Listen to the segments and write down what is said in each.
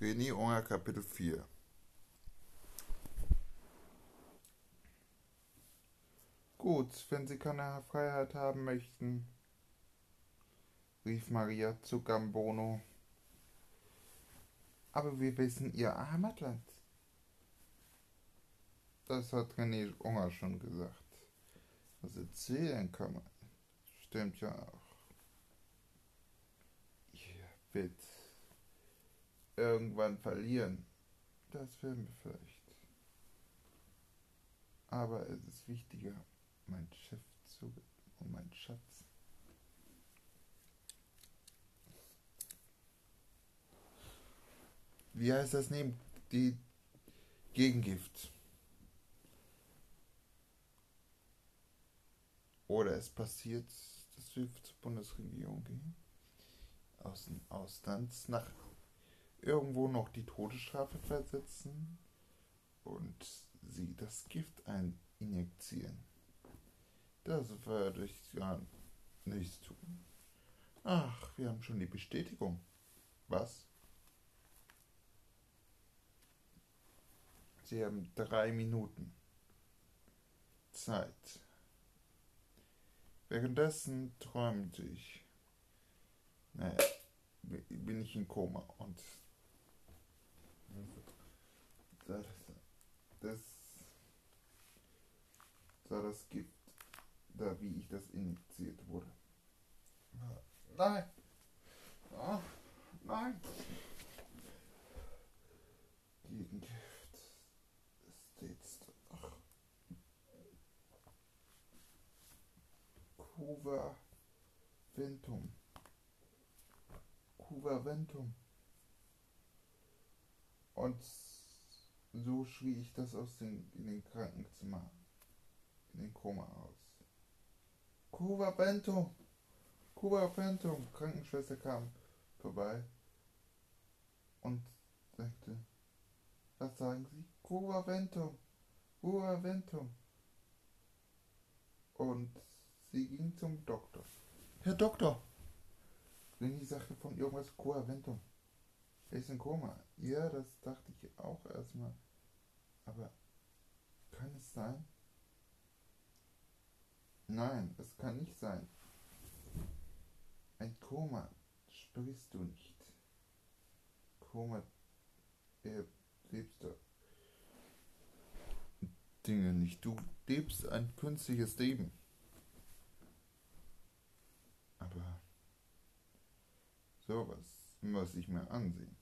René Unger Kapitel 4 Gut, wenn Sie keine Freiheit haben möchten, rief Maria zu Gambono. Aber wir wissen Ihr Heimatland. Das hat René Unger schon gesagt. Was erzählen kann man. Stimmt ja auch. Ihr wird irgendwann verlieren. Das werden wir vielleicht. Aber es ist wichtiger, mein Schiff zu und mein Schatz. Wie heißt das neben die Gegengift? Oder es passiert, dass wir zur Bundesregierung gehen, aus dem Ausland nach irgendwo noch die Todesstrafe versetzen und sie das Gift eininjizieren. Das werde ich gar nichts tun. Ach, wir haben schon die Bestätigung. Was? Sie haben drei Minuten Zeit. Währenddessen träumte ich. Naja, bin ich in Koma und das, das, da das gibt, da wie ich das injiziert wurde. Nein! Oh, nein! Gegengift ist jetzt. Ach. Cuva Ventum. Cuva Ventum. Und so schrie ich das aus den, in den Krankenzimmer, in den Koma aus. Cuba Bento! Cuba Bento! Krankenschwester kam vorbei und sagte, was sagen Sie? Cuba Bento! Cuba Bento! Und sie ging zum Doktor. Herr Doktor! René sagte von irgendwas Cuba Bento. Ist in Koma. Ja, das dachte ich auch erstmal. Aber kann es sein? Nein, es kann nicht sein. Ein Koma sprichst du nicht. Koma, er lebst da Dinge nicht. Du lebst ein künstliches Leben. Aber sowas muss ich mir ansehen.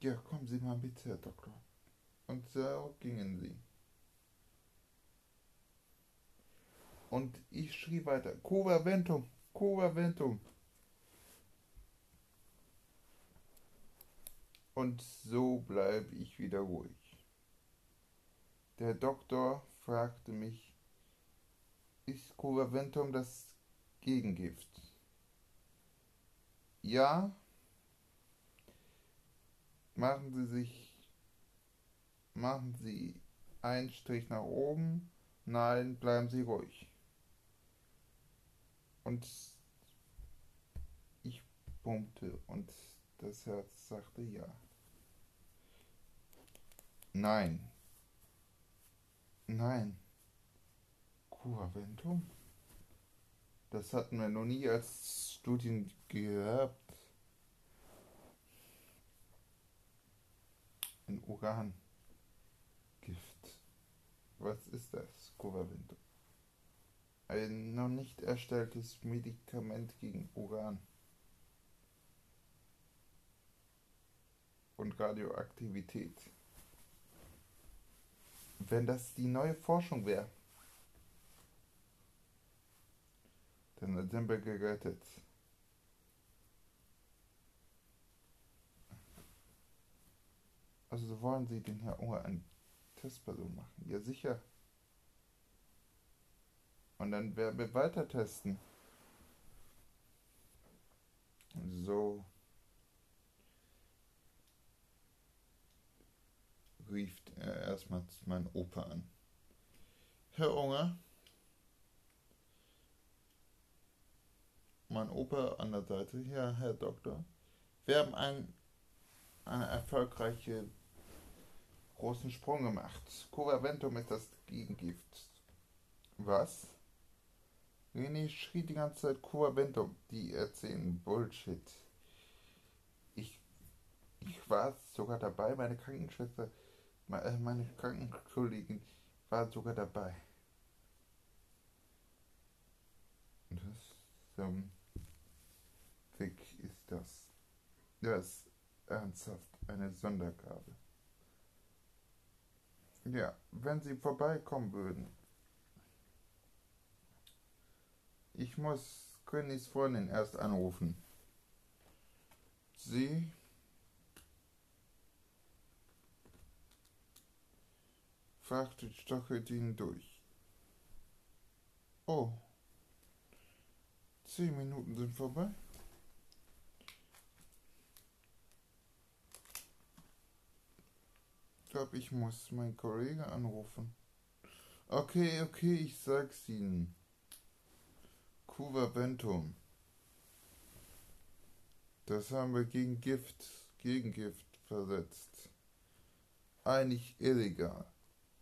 Ja, kommen Sie mal mit, Herr Doktor. Und so gingen sie. Und ich schrie weiter, Cuba Ventum, Cuba Ventum. Und so bleibe ich wieder ruhig. Der Doktor fragte mich, ist Cuba Ventum das Gegengift? Ja, machen Sie sich, machen Sie einen Strich nach oben, nein, bleiben Sie ruhig. Und ich pumpte und das Herz sagte ja. Nein. Nein. Curaventum? Das hatten wir noch nie als Studien gehabt. ein Urangift. Was ist das, Covavento? Ein noch nicht erstelltes Medikament gegen Uran. Und Radioaktivität. Wenn das die neue Forschung wäre, dann sind wir gerettet. Also wollen Sie den Herr Unger an Testperson machen? Ja, sicher. Und dann werden wir weiter testen. So rief er erstmal meinen Opa an. Herr Unger, mein Opa an der Seite, ja, Herr Doktor, Wir haben einen, einen erfolgreichen großen Sprung gemacht. Covaventum ist das Gegengift. Was? René schrie die ganze Zeit Covaventum. Die erzählen Bullshit. Ich, ich war sogar dabei, meine Krankenschwester, äh, meine Krankenkollegin war sogar dabei. Das, ähm, Weg ist das. Das ist ernsthaft eine Sondergabe. Ja, wenn Sie vorbeikommen würden. Ich muss Königs Freundin erst anrufen. Sie fragte Stochetin durch. Oh, zehn Minuten sind vorbei. Glaube, ich muss meinen Kollegen anrufen. Okay, okay, ich sag's Ihnen. Cuvaventum. Das haben wir gegen Gift, gegen Gift versetzt. Eigentlich illegal.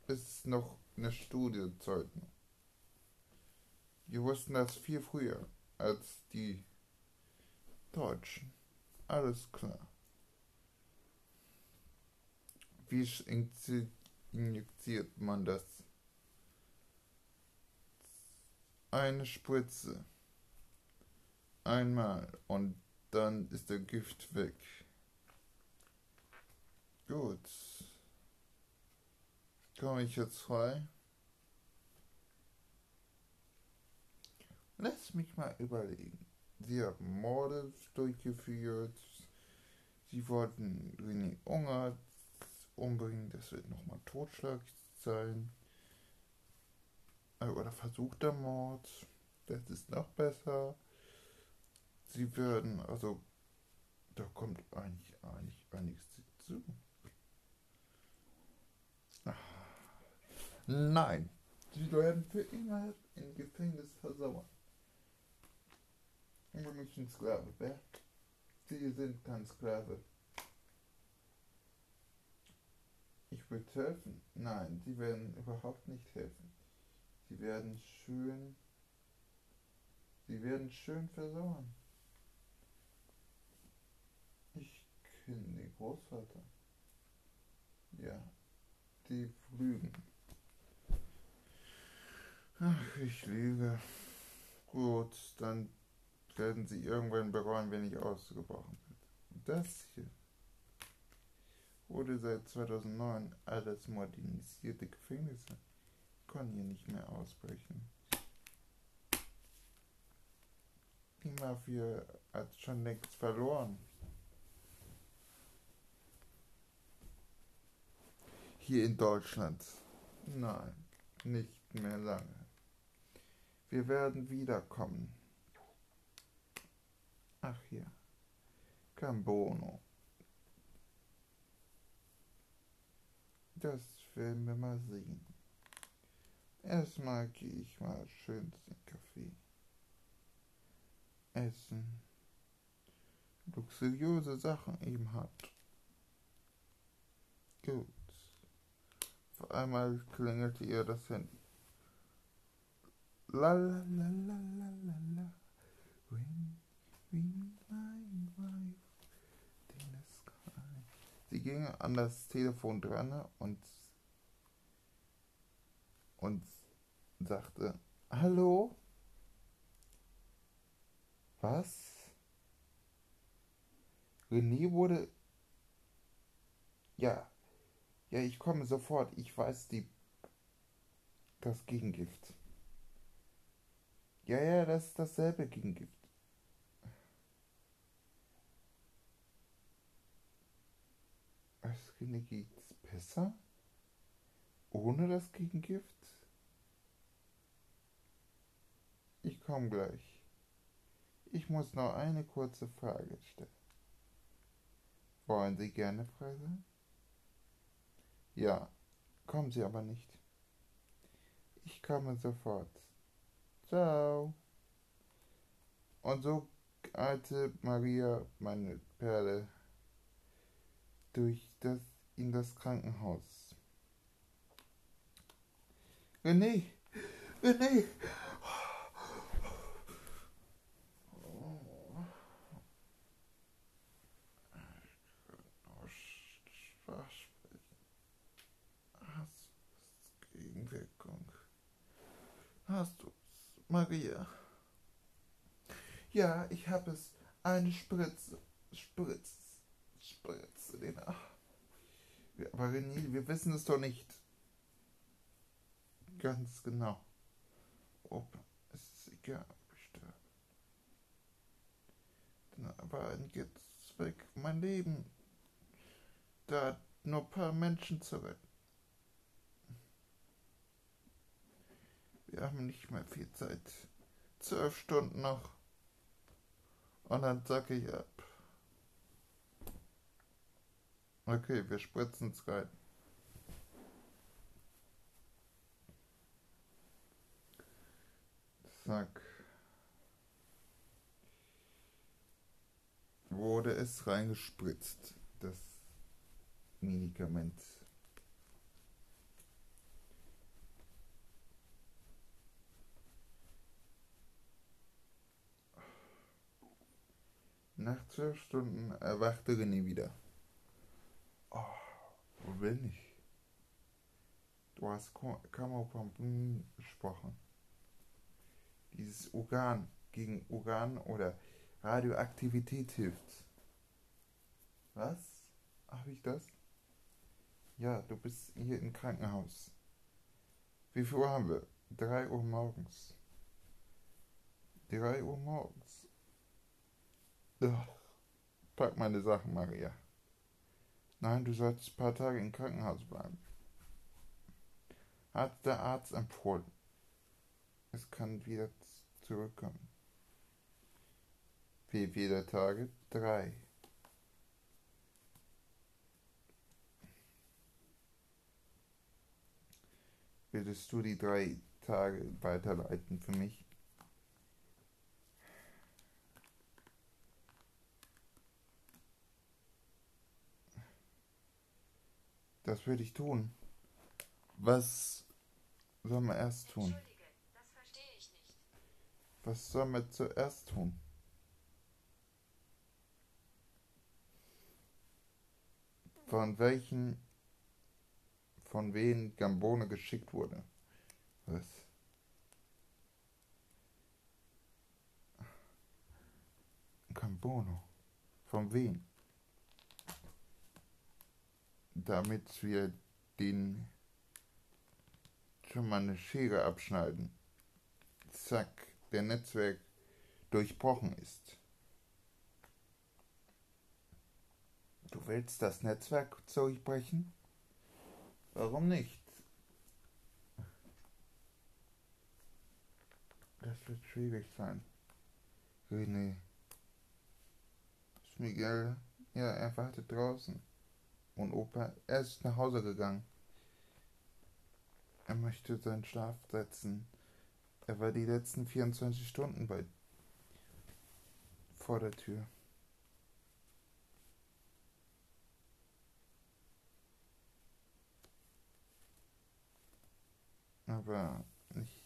Es ist noch eine Studie zeugen. Wir wussten das viel früher als die Deutschen. Alles klar. Wie injiziert man das? Eine Spritze. Einmal und dann ist der Gift weg. Gut. Komme ich jetzt frei? Lass mich mal überlegen. Sie haben Morde durchgeführt. Sie wollten René Unger umbringen. Das wird nochmal Totschlag sein. Äh, oder versuchter Mord. Das ist noch besser. Sie werden, also, da kommt eigentlich, eigentlich einiges zu. Nein, sie werden für immer im Gefängnis versauern. Und mich ein Sklave, wer? Sie sind kein Sklave. Ich würde helfen. Nein, sie werden überhaupt nicht helfen. Sie werden schön. Sie werden schön versauern. Ich kenne den Großvater. Ja, die lügen. Ach, ich lüge. Gut, dann werden sie irgendwann bereuen, wenn ich ausgebrochen bin. Das hier wurde seit 2009 alles modernisierte Gefängnisse. Können hier nicht mehr ausbrechen. Die Mafia hat schon längst verloren. Hier in Deutschland. Nein, nicht mehr lange. Wir werden wiederkommen. Ach ja, Cambono. Das werden wir mal sehen. Erstmal gehe ich mal schön zum Kaffee. Essen. Luxuriöse Sachen eben hat. Gut. Auf einmal klingelte ihr das Handy. La la la la la la la. When we Sie ging an das Telefon dran und, und sagte, Hallo? Was? René wurde... Ja, ja, ich komme sofort. Ich weiß die... das Gegengift. Ja, ja, das ist dasselbe Gegengift. Askene geht's besser? Ohne das Gegengift? Ich komme gleich. Ich muss noch eine kurze Frage stellen. Wollen Sie gerne frei sein? Ja, kommen Sie aber nicht. Ich komme sofort. Ciao. Und so eilte Maria, meine Perle, durch das, in das Krankenhaus. René, René! Hast du's, Maria? Ja, ich habe es. Eine Spritze. Spritze. Spritze den. Ach. Aber René, wir wissen es doch nicht. Ganz genau. Ob es ist egal, ob ich sterbe. Aber geht's weg. Mein Leben. Da nur ein paar Menschen zu retten. Wir haben nicht mehr viel Zeit. Zwölf Stunden noch. Und dann sag ich ab. Okay, wir spritzen es rein. Zack. Wurde es reingespritzt, das Medikament. Nach zwölf Stunden erwachte René wieder. Oh, wo bin ich? Du hast Camopambin gesprochen. Dieses Organ gegen Organ oder Radioaktivität hilft. Was? Habe ich das? Ja, du bist hier im Krankenhaus. Wie viel Uhr haben wir? Drei Uhr morgens. Drei Uhr morgens. Ugh. Pack meine Sachen, Maria. Nein, du sollst ein paar Tage im Krankenhaus bleiben. Hat der Arzt empfohlen. Es kann wieder zurückkommen. Wie viele Tage? Drei. Würdest du die drei Tage weiterleiten für mich? Das würde ich tun. Was soll man erst tun? Was soll man zuerst tun? Von welchen, von wen Gambone geschickt wurde? Was? Gambono. Von wem? Damit wir den schon mal eine Schere abschneiden. Zack, der Netzwerk durchbrochen ist. Du willst das Netzwerk durchbrechen? Warum nicht? Das wird schwierig sein. René. Miguel? Ja, er wartet draußen. Und Opa, er ist nach Hause gegangen. Er möchte seinen Schlaf setzen. Er war die letzten 24 Stunden bei vor der Tür. Aber ich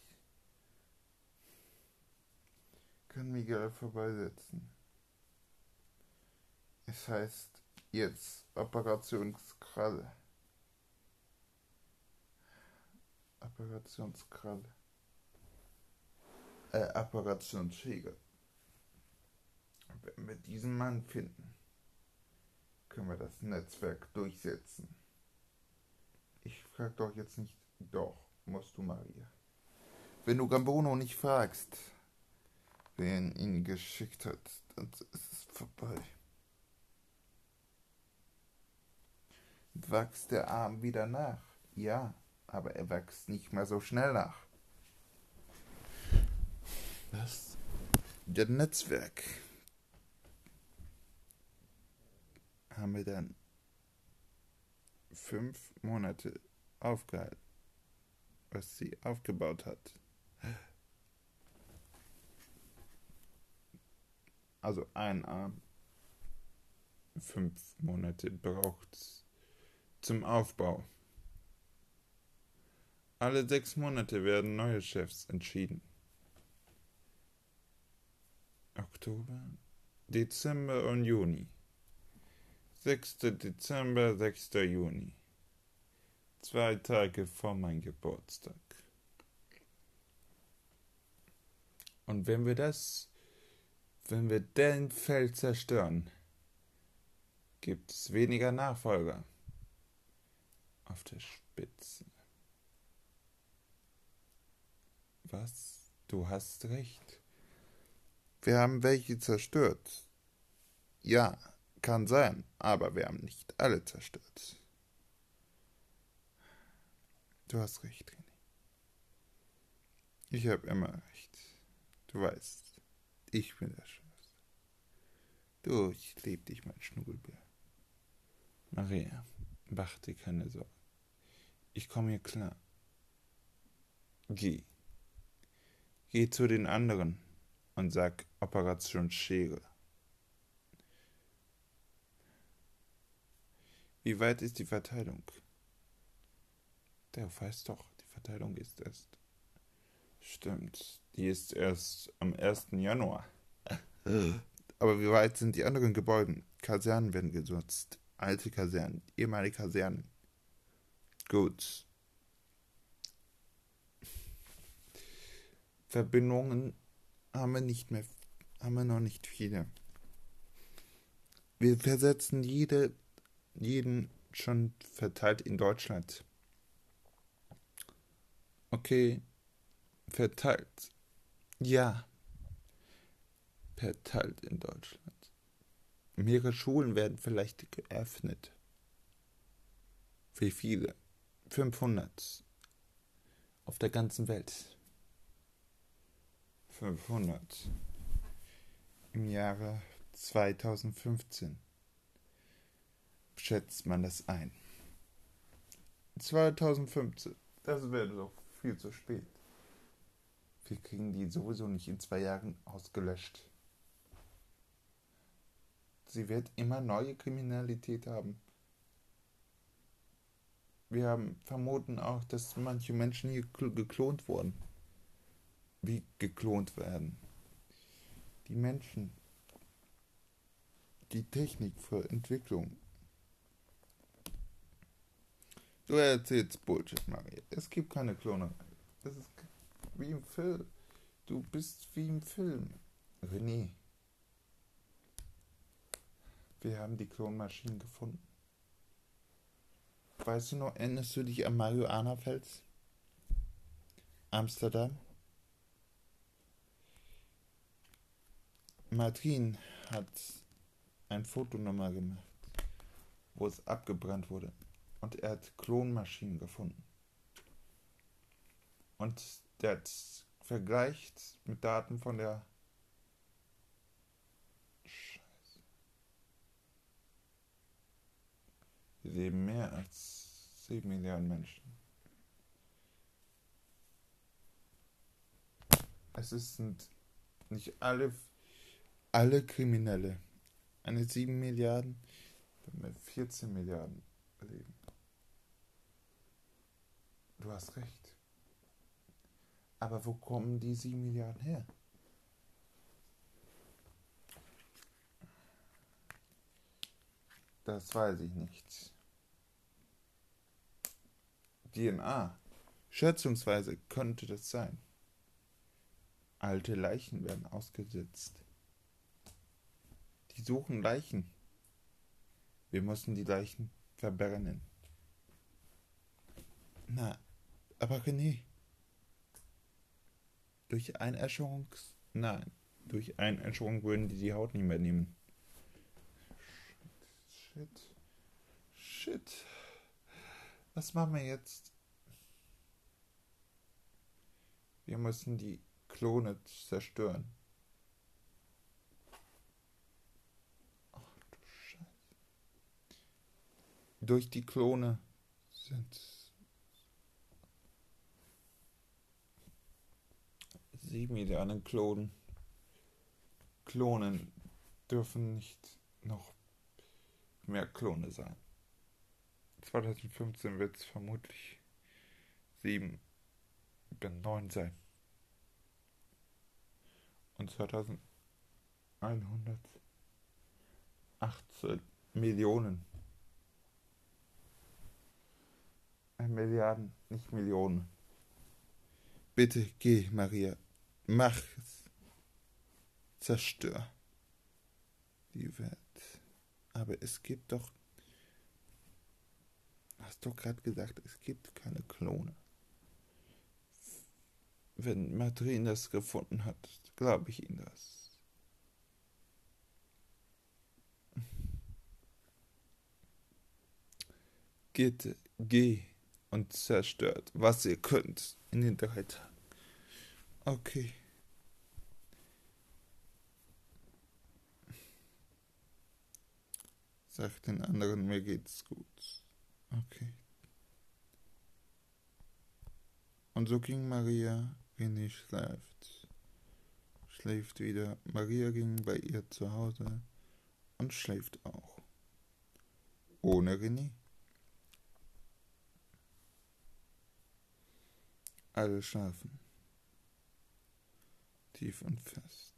kann Miguel vorbeisetzen. Es heißt jetzt Operationskralle. Operationskralle. Äh, Operationsschäger. Wenn wir diesen Mann finden, können wir das Netzwerk durchsetzen. Ich frag doch jetzt nicht, doch, musst du, Maria. Wenn du Gambono nicht fragst, wer ihn geschickt hat, dann ist es vorbei. Wächst der Arm wieder nach? Ja, aber er wächst nicht mehr so schnell nach. Das das Netzwerk haben wir dann fünf Monate aufgehalten, was sie aufgebaut hat. also ein Arm, fünf Monate braucht zum Aufbau. Alle sechs Monate werden neue Chefs entschieden. Oktober, Dezember und Juni. 6. Dezember, 6. Juni. Zwei Tage vor meinem Geburtstag. Und wenn wir das, wenn wir den Feld zerstören, gibt es weniger Nachfolger auf der Spitze. Was? Du hast recht. Wir haben welche zerstört. Ja, kann sein, aber wir haben nicht alle zerstört. Du hast recht, René. Ich habe immer recht. Du weißt, ich bin der Schönste. Du, ich lieb dich, mein Schnugelbär. Maria, mach dir keine Sorgen. Ich komme hier klar. Geh. Geh zu den anderen und sag Operation Schere. Wie weit ist die Verteilung? Der weiß doch, die Verteilung ist erst. Stimmt, die ist erst am 1. Januar. Aber wie weit sind die anderen Gebäude? Kasernen werden genutzt. Alte Kasernen, ehemalige Kasernen. Gut. Verbindungen haben wir nicht mehr, haben wir noch nicht viele. Wir versetzen jede, jeden schon verteilt in Deutschland. Okay, verteilt. Ja, verteilt in Deutschland. Mehrere Schulen werden vielleicht geöffnet. Wie viele? 500 auf der ganzen Welt. 500 im Jahre 2015 schätzt man das ein. 2015, das wäre doch viel zu spät. Wir kriegen die sowieso nicht in zwei Jahren ausgelöscht. Sie wird immer neue Kriminalität haben. Wir haben vermuten auch, dass manche Menschen hier geklont wurden. Wie geklont werden. Die Menschen. Die Technik für Entwicklung. Du erzählst Bullshit, Maria. Es gibt keine Klonerei. Das ist wie im Film. Du bist wie im Film. René. Wir haben die Klonmaschinen gefunden. Weißt du noch, erinnerst du dich an Marihuana-Fels? Amsterdam? Martin hat ein Foto nochmal gemacht, wo es abgebrannt wurde. Und er hat Klonmaschinen gefunden. Und der hat vergleicht mit Daten von der Hier leben mehr als 7 Milliarden Menschen. Es sind nicht alle, alle Kriminelle. Eine 7 Milliarden, mit 14 Milliarden leben. Du hast recht. Aber wo kommen die 7 Milliarden her? Das weiß ich nicht. DNA. Schätzungsweise könnte das sein. Alte Leichen werden ausgesetzt. Die suchen Leichen. Wir müssen die Leichen verbrennen. Na, aber René. Durch Einäscherung? Nein. Durch Einäscherung würden die die Haut nicht mehr nehmen. Shit. Shit. Was machen wir jetzt? Wir müssen die Klone zerstören. Ach du Scheiße. Durch die Klone sind sieben Milliarden Klonen. Klonen dürfen nicht noch mehr Klone sein. 2015 wird es vermutlich sieben, wenn neun sein. Und 2118 Millionen. Äh, Milliarden, nicht Millionen. Bitte geh, Maria. Mach es. Zerstör die Welt. Aber es gibt doch. Hast doch gerade gesagt, es gibt keine Klone. Wenn Madrin das gefunden hat, glaube ich ihm das. Geht, geh und zerstört, was ihr könnt in den drei Tagen. Okay. Sag den anderen, mir geht's gut. Okay. Und so ging Maria, René schläft. Schläft wieder. Maria ging bei ihr zu Hause und schläft auch. Ohne René. Alle schlafen. Tief und fest.